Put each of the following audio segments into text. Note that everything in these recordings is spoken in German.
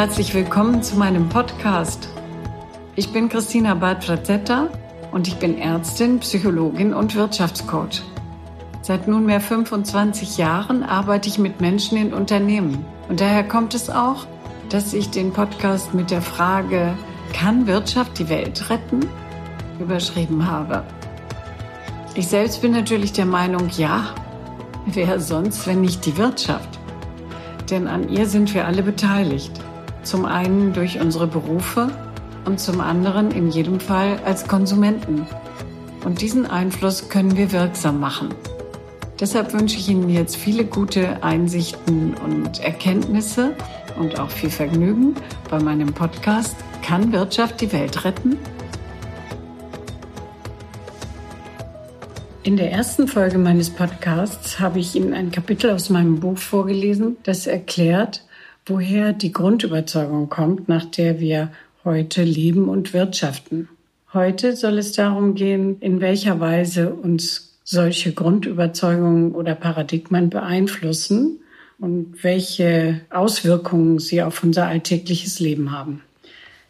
Herzlich willkommen zu meinem Podcast. Ich bin Christina Bad-Frazetta und ich bin Ärztin, Psychologin und Wirtschaftscoach. Seit nunmehr 25 Jahren arbeite ich mit Menschen in Unternehmen. Und daher kommt es auch, dass ich den Podcast mit der Frage, kann Wirtschaft die Welt retten? überschrieben habe. Ich selbst bin natürlich der Meinung, ja, wer sonst, wenn nicht die Wirtschaft? denn an ihr sind wir alle beteiligt. Zum einen durch unsere Berufe und zum anderen in jedem Fall als Konsumenten. Und diesen Einfluss können wir wirksam machen. Deshalb wünsche ich Ihnen jetzt viele gute Einsichten und Erkenntnisse und auch viel Vergnügen bei meinem Podcast Kann Wirtschaft die Welt retten? In der ersten Folge meines Podcasts habe ich Ihnen ein Kapitel aus meinem Buch vorgelesen, das erklärt, woher die Grundüberzeugung kommt, nach der wir heute leben und wirtschaften. Heute soll es darum gehen, in welcher Weise uns solche Grundüberzeugungen oder Paradigmen beeinflussen und welche Auswirkungen sie auf unser alltägliches Leben haben.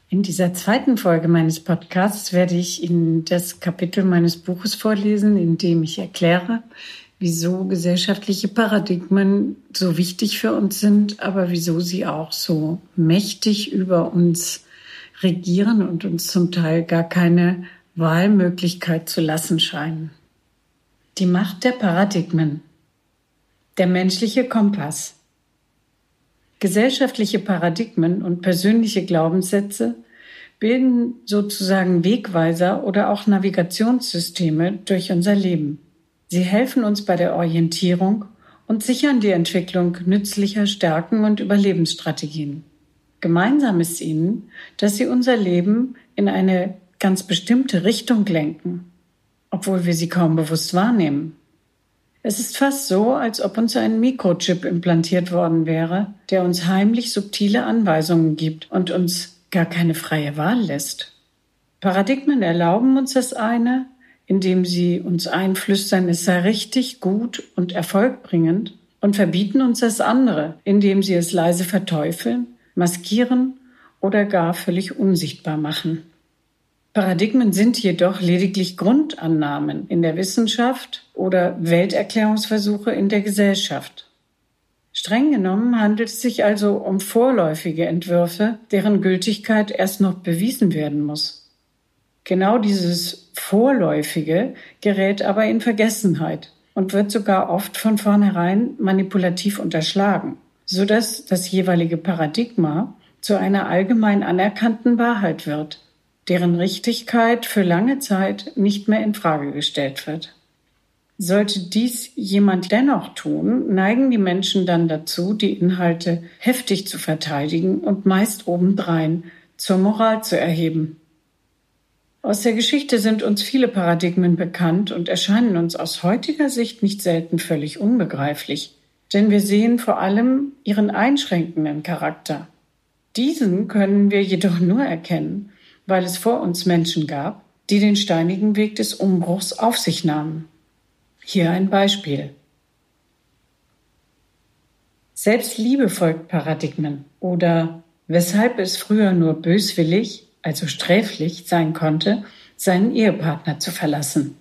In dieser zweiten Folge meines Podcasts werde ich Ihnen das Kapitel meines Buches vorlesen, in dem ich erkläre, wieso gesellschaftliche Paradigmen so wichtig für uns sind, aber wieso sie auch so mächtig über uns regieren und uns zum Teil gar keine Wahlmöglichkeit zu lassen scheinen. Die Macht der Paradigmen. Der menschliche Kompass. Gesellschaftliche Paradigmen und persönliche Glaubenssätze bilden sozusagen Wegweiser oder auch Navigationssysteme durch unser Leben. Sie helfen uns bei der Orientierung und sichern die Entwicklung nützlicher Stärken und Überlebensstrategien. Gemeinsam ist ihnen, dass sie unser Leben in eine ganz bestimmte Richtung lenken, obwohl wir sie kaum bewusst wahrnehmen. Es ist fast so, als ob uns ein Mikrochip implantiert worden wäre, der uns heimlich subtile Anweisungen gibt und uns gar keine freie Wahl lässt. Paradigmen erlauben uns das eine, indem sie uns einflüstern, es sei richtig, gut und erfolgbringend, und verbieten uns das andere, indem sie es leise verteufeln, maskieren oder gar völlig unsichtbar machen. Paradigmen sind jedoch lediglich Grundannahmen in der Wissenschaft oder Welterklärungsversuche in der Gesellschaft. Streng genommen handelt es sich also um vorläufige Entwürfe, deren Gültigkeit erst noch bewiesen werden muss. Genau dieses Vorläufige gerät aber in Vergessenheit und wird sogar oft von vornherein manipulativ unterschlagen, sodass das jeweilige Paradigma zu einer allgemein anerkannten Wahrheit wird deren Richtigkeit für lange Zeit nicht mehr in Frage gestellt wird. Sollte dies jemand dennoch tun, neigen die Menschen dann dazu, die Inhalte heftig zu verteidigen und meist obendrein zur Moral zu erheben. Aus der Geschichte sind uns viele Paradigmen bekannt und erscheinen uns aus heutiger Sicht nicht selten völlig unbegreiflich, denn wir sehen vor allem ihren einschränkenden Charakter. Diesen können wir jedoch nur erkennen, weil es vor uns Menschen gab, die den steinigen Weg des Umbruchs auf sich nahmen. Hier ein Beispiel. Selbstliebe folgt Paradigmen oder weshalb es früher nur böswillig, also sträflich sein konnte, seinen Ehepartner zu verlassen.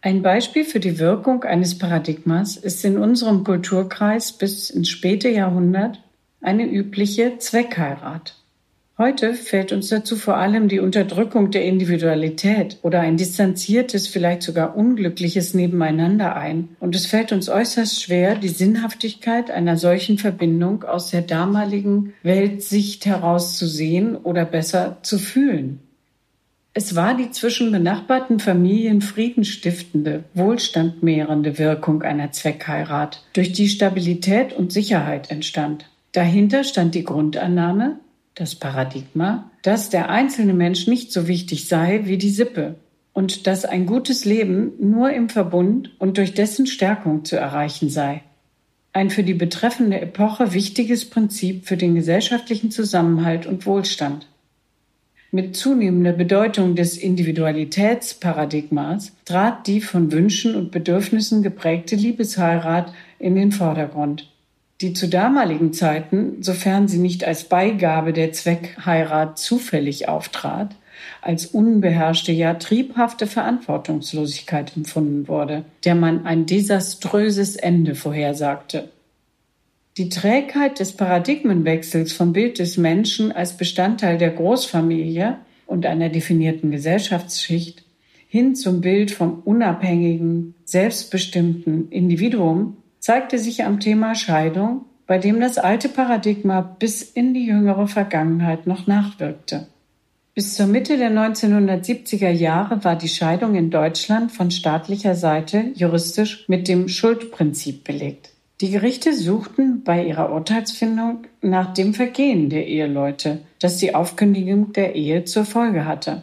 Ein Beispiel für die Wirkung eines Paradigmas ist in unserem Kulturkreis bis ins späte Jahrhundert eine übliche Zweckheirat. Heute fällt uns dazu vor allem die Unterdrückung der Individualität oder ein distanziertes, vielleicht sogar unglückliches Nebeneinander ein. Und es fällt uns äußerst schwer, die Sinnhaftigkeit einer solchen Verbindung aus der damaligen Weltsicht herauszusehen oder besser zu fühlen. Es war die zwischen benachbarten Familien friedenstiftende, wohlstandmehrende Wirkung einer Zweckheirat, durch die Stabilität und Sicherheit entstand. Dahinter stand die Grundannahme, das Paradigma, dass der einzelne Mensch nicht so wichtig sei wie die Sippe und dass ein gutes Leben nur im Verbund und durch dessen Stärkung zu erreichen sei. Ein für die betreffende Epoche wichtiges Prinzip für den gesellschaftlichen Zusammenhalt und Wohlstand. Mit zunehmender Bedeutung des Individualitätsparadigmas trat die von Wünschen und Bedürfnissen geprägte Liebesheirat in den Vordergrund. Die zu damaligen Zeiten, sofern sie nicht als Beigabe der Zweckheirat zufällig auftrat, als unbeherrschte, ja triebhafte Verantwortungslosigkeit empfunden wurde, der man ein desaströses Ende vorhersagte. Die Trägheit des Paradigmenwechsels vom Bild des Menschen als Bestandteil der Großfamilie und einer definierten Gesellschaftsschicht hin zum Bild vom unabhängigen, selbstbestimmten Individuum zeigte sich am Thema Scheidung, bei dem das alte Paradigma bis in die jüngere Vergangenheit noch nachwirkte. Bis zur Mitte der 1970er Jahre war die Scheidung in Deutschland von staatlicher Seite juristisch mit dem Schuldprinzip belegt. Die Gerichte suchten bei ihrer Urteilsfindung nach dem Vergehen der Eheleute, das die Aufkündigung der Ehe zur Folge hatte.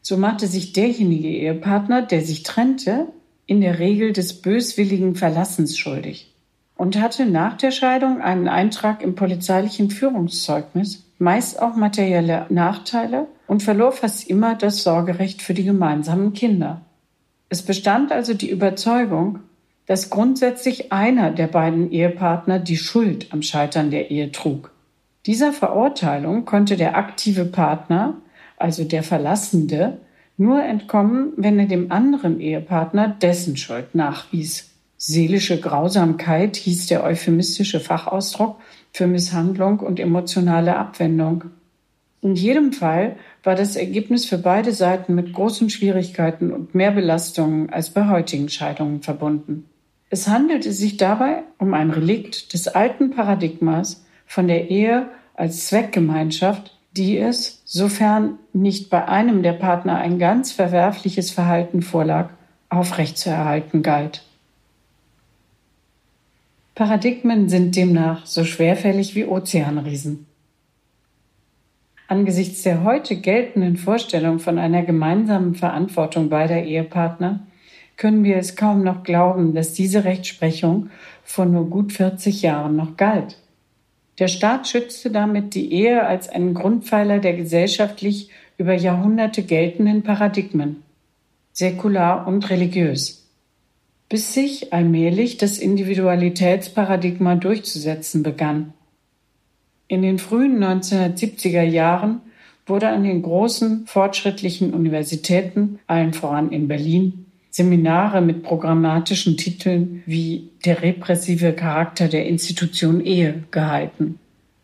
So machte sich derjenige Ehepartner, der sich trennte, in der Regel des böswilligen Verlassens schuldig und hatte nach der Scheidung einen Eintrag im polizeilichen Führungszeugnis, meist auch materielle Nachteile und verlor fast immer das Sorgerecht für die gemeinsamen Kinder. Es bestand also die Überzeugung, dass grundsätzlich einer der beiden Ehepartner die Schuld am Scheitern der Ehe trug. Dieser Verurteilung konnte der aktive Partner, also der Verlassende, nur entkommen, wenn er dem anderen Ehepartner dessen Schuld nachwies. Seelische Grausamkeit hieß der euphemistische Fachausdruck für Misshandlung und emotionale Abwendung. In jedem Fall war das Ergebnis für beide Seiten mit großen Schwierigkeiten und mehr Belastungen als bei heutigen Scheidungen verbunden. Es handelte sich dabei um ein Relikt des alten Paradigmas von der Ehe als Zweckgemeinschaft, die es, sofern nicht bei einem der Partner ein ganz verwerfliches Verhalten vorlag, aufrechtzuerhalten galt. Paradigmen sind demnach so schwerfällig wie Ozeanriesen. Angesichts der heute geltenden Vorstellung von einer gemeinsamen Verantwortung beider Ehepartner können wir es kaum noch glauben, dass diese Rechtsprechung vor nur gut 40 Jahren noch galt. Der Staat schützte damit die Ehe als einen Grundpfeiler der gesellschaftlich über Jahrhunderte geltenden Paradigmen, säkular und religiös, bis sich allmählich das Individualitätsparadigma durchzusetzen begann. In den frühen 1970er Jahren wurde an den großen fortschrittlichen Universitäten, allen voran in Berlin, Seminare mit programmatischen Titeln wie Der repressive Charakter der Institution Ehe gehalten.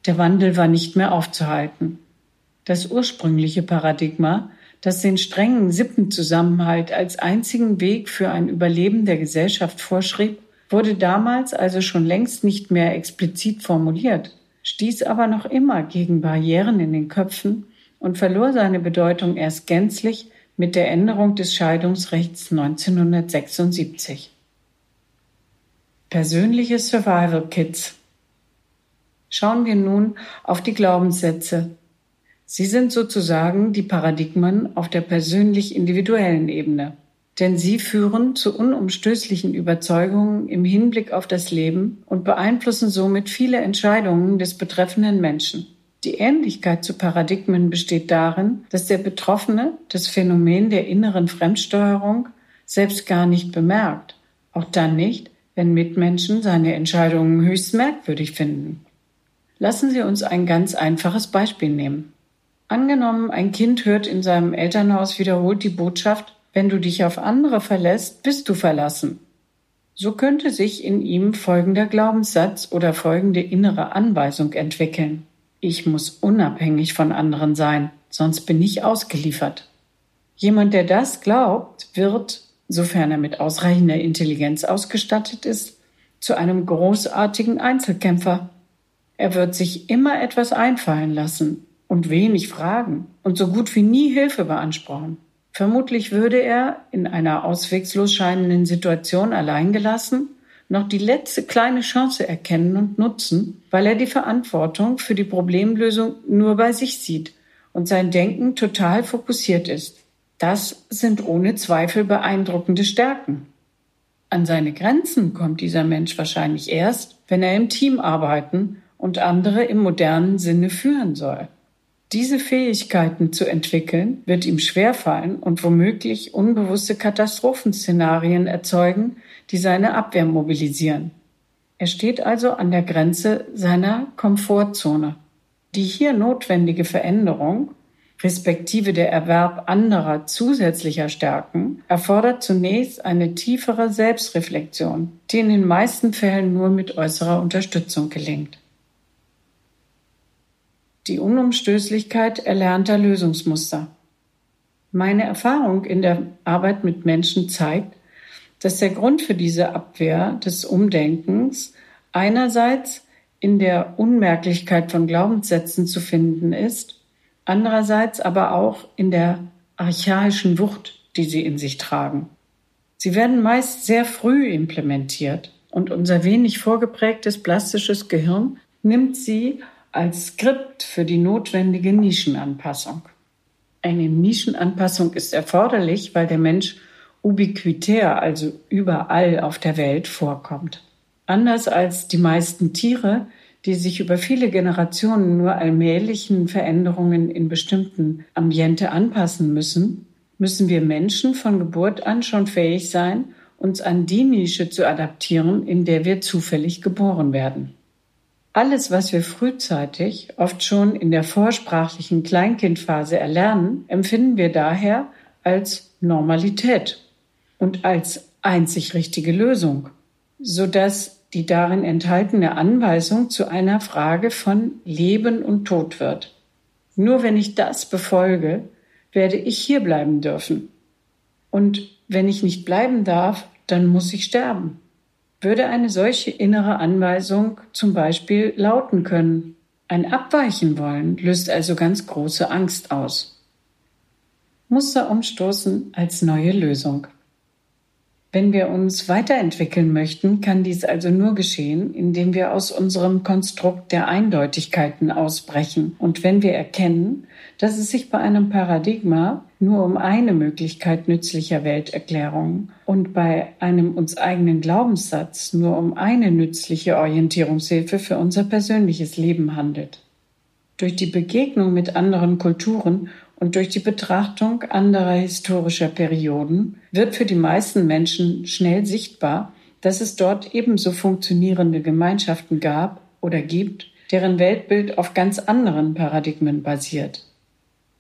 Der Wandel war nicht mehr aufzuhalten. Das ursprüngliche Paradigma, das den strengen Sippenzusammenhalt als einzigen Weg für ein Überleben der Gesellschaft vorschrieb, wurde damals also schon längst nicht mehr explizit formuliert, stieß aber noch immer gegen Barrieren in den Köpfen und verlor seine Bedeutung erst gänzlich mit der Änderung des Scheidungsrechts 1976. Persönliche Survival Kits. Schauen wir nun auf die Glaubenssätze. Sie sind sozusagen die Paradigmen auf der persönlich-individuellen Ebene, denn sie führen zu unumstößlichen Überzeugungen im Hinblick auf das Leben und beeinflussen somit viele Entscheidungen des betreffenden Menschen. Die Ähnlichkeit zu Paradigmen besteht darin, dass der Betroffene das Phänomen der inneren Fremdsteuerung selbst gar nicht bemerkt, auch dann nicht, wenn Mitmenschen seine Entscheidungen höchst merkwürdig finden. Lassen Sie uns ein ganz einfaches Beispiel nehmen. Angenommen, ein Kind hört in seinem Elternhaus wiederholt die Botschaft, wenn du dich auf andere verlässt, bist du verlassen. So könnte sich in ihm folgender Glaubenssatz oder folgende innere Anweisung entwickeln. Ich muss unabhängig von anderen sein, sonst bin ich ausgeliefert. Jemand, der das glaubt, wird, sofern er mit ausreichender Intelligenz ausgestattet ist, zu einem großartigen Einzelkämpfer. Er wird sich immer etwas einfallen lassen und wenig fragen und so gut wie nie Hilfe beanspruchen. Vermutlich würde er in einer auswegslos scheinenden Situation alleingelassen noch die letzte kleine Chance erkennen und nutzen, weil er die Verantwortung für die Problemlösung nur bei sich sieht und sein Denken total fokussiert ist. Das sind ohne Zweifel beeindruckende Stärken. An seine Grenzen kommt dieser Mensch wahrscheinlich erst, wenn er im Team arbeiten und andere im modernen Sinne führen soll. Diese Fähigkeiten zu entwickeln, wird ihm schwerfallen und womöglich unbewusste Katastrophenszenarien erzeugen, die seine Abwehr mobilisieren. Er steht also an der Grenze seiner Komfortzone. Die hier notwendige Veränderung, respektive der Erwerb anderer zusätzlicher Stärken, erfordert zunächst eine tiefere Selbstreflexion, die in den meisten Fällen nur mit äußerer Unterstützung gelingt. Die Unumstößlichkeit erlernter Lösungsmuster. Meine Erfahrung in der Arbeit mit Menschen zeigt, dass der Grund für diese Abwehr des Umdenkens einerseits in der Unmerklichkeit von Glaubenssätzen zu finden ist, andererseits aber auch in der archaischen Wucht, die sie in sich tragen. Sie werden meist sehr früh implementiert und unser wenig vorgeprägtes plastisches Gehirn nimmt sie als Skript für die notwendige Nischenanpassung. Eine Nischenanpassung ist erforderlich, weil der Mensch ubiquitär, also überall auf der Welt vorkommt. Anders als die meisten Tiere, die sich über viele Generationen nur allmählichen Veränderungen in bestimmten Ambiente anpassen müssen, müssen wir Menschen von Geburt an schon fähig sein, uns an die Nische zu adaptieren, in der wir zufällig geboren werden. Alles, was wir frühzeitig, oft schon in der vorsprachlichen Kleinkindphase erlernen, empfinden wir daher als Normalität und als einzig richtige Lösung, sodass die darin enthaltene Anweisung zu einer Frage von Leben und Tod wird. Nur wenn ich das befolge, werde ich hier bleiben dürfen. Und wenn ich nicht bleiben darf, dann muss ich sterben. Würde eine solche innere Anweisung zum Beispiel lauten können, ein Abweichen wollen löst also ganz große Angst aus. Muster umstoßen als neue Lösung. Wenn wir uns weiterentwickeln möchten, kann dies also nur geschehen, indem wir aus unserem Konstrukt der Eindeutigkeiten ausbrechen und wenn wir erkennen, dass es sich bei einem Paradigma nur um eine Möglichkeit nützlicher Welterklärung und bei einem uns eigenen Glaubenssatz nur um eine nützliche Orientierungshilfe für unser persönliches Leben handelt. Durch die Begegnung mit anderen Kulturen und durch die Betrachtung anderer historischer Perioden wird für die meisten Menschen schnell sichtbar, dass es dort ebenso funktionierende Gemeinschaften gab oder gibt, deren Weltbild auf ganz anderen Paradigmen basiert.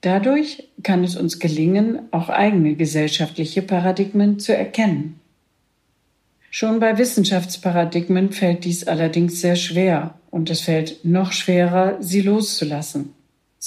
Dadurch kann es uns gelingen, auch eigene gesellschaftliche Paradigmen zu erkennen. Schon bei Wissenschaftsparadigmen fällt dies allerdings sehr schwer und es fällt noch schwerer, sie loszulassen.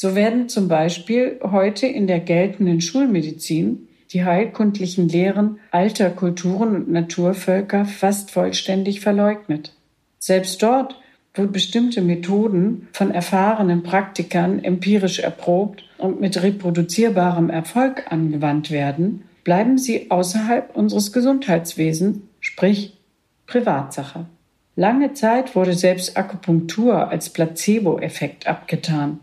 So werden zum Beispiel heute in der geltenden Schulmedizin die heilkundlichen Lehren alter Kulturen und Naturvölker fast vollständig verleugnet. Selbst dort, wo bestimmte Methoden von erfahrenen Praktikern empirisch erprobt und mit reproduzierbarem Erfolg angewandt werden, bleiben sie außerhalb unseres Gesundheitswesens, sprich Privatsache. Lange Zeit wurde selbst Akupunktur als Placebo-Effekt abgetan.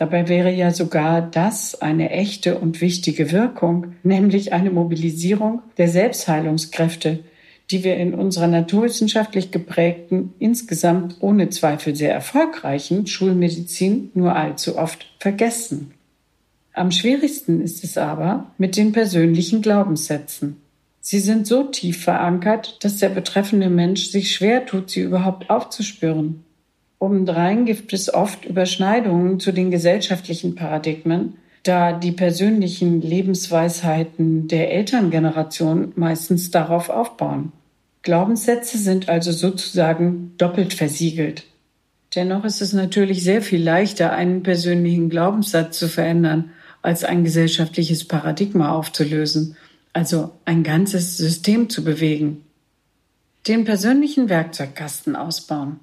Dabei wäre ja sogar das eine echte und wichtige Wirkung, nämlich eine Mobilisierung der Selbstheilungskräfte, die wir in unserer naturwissenschaftlich geprägten, insgesamt ohne Zweifel sehr erfolgreichen Schulmedizin nur allzu oft vergessen. Am schwierigsten ist es aber mit den persönlichen Glaubenssätzen. Sie sind so tief verankert, dass der betreffende Mensch sich schwer tut, sie überhaupt aufzuspüren. Obendrein gibt es oft Überschneidungen zu den gesellschaftlichen Paradigmen, da die persönlichen Lebensweisheiten der Elterngeneration meistens darauf aufbauen. Glaubenssätze sind also sozusagen doppelt versiegelt. Dennoch ist es natürlich sehr viel leichter, einen persönlichen Glaubenssatz zu verändern, als ein gesellschaftliches Paradigma aufzulösen, also ein ganzes System zu bewegen. Den persönlichen Werkzeugkasten ausbauen.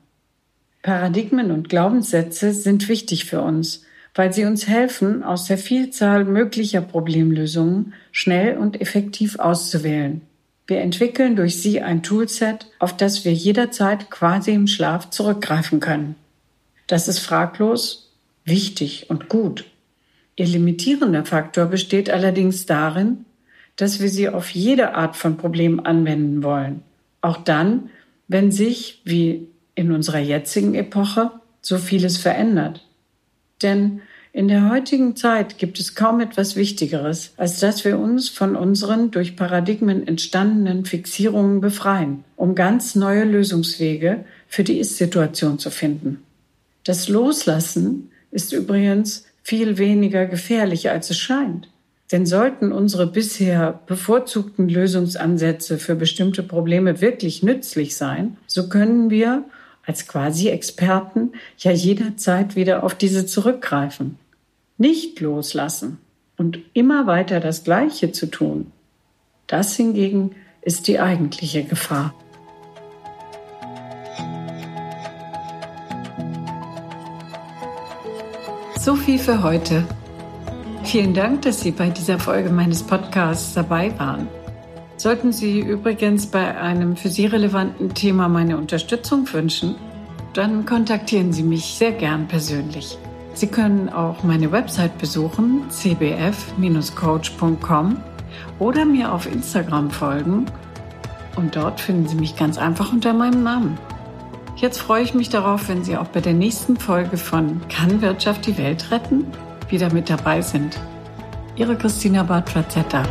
Paradigmen und Glaubenssätze sind wichtig für uns, weil sie uns helfen, aus der Vielzahl möglicher Problemlösungen schnell und effektiv auszuwählen. Wir entwickeln durch sie ein Toolset, auf das wir jederzeit quasi im Schlaf zurückgreifen können. Das ist fraglos wichtig und gut. Ihr limitierender Faktor besteht allerdings darin, dass wir sie auf jede Art von Problem anwenden wollen. Auch dann, wenn sich, wie in unserer jetzigen Epoche so vieles verändert. Denn In der heutigen Zeit gibt es kaum etwas Wichtigeres, als dass wir uns von unseren durch Paradigmen entstandenen Fixierungen befreien, um ganz neue Lösungswege für die Ist-Situation zu finden. Das Loslassen ist übrigens viel weniger gefährlich, als es scheint. Denn sollten unsere bisher bevorzugten Lösungsansätze für bestimmte Probleme wirklich nützlich sein, so können wir als quasi Experten ja jederzeit wieder auf diese zurückgreifen nicht loslassen und immer weiter das Gleiche zu tun, das hingegen ist die eigentliche Gefahr. So viel für heute. Vielen Dank, dass Sie bei dieser Folge meines Podcasts dabei waren. Sollten Sie übrigens bei einem für Sie relevanten Thema meine Unterstützung wünschen, dann kontaktieren Sie mich sehr gern persönlich. Sie können auch meine Website besuchen, cbf-coach.com oder mir auf Instagram folgen und dort finden Sie mich ganz einfach unter meinem Namen. Jetzt freue ich mich darauf, wenn Sie auch bei der nächsten Folge von Kann Wirtschaft die Welt retten wieder mit dabei sind. Ihre Christina Bartrazetta.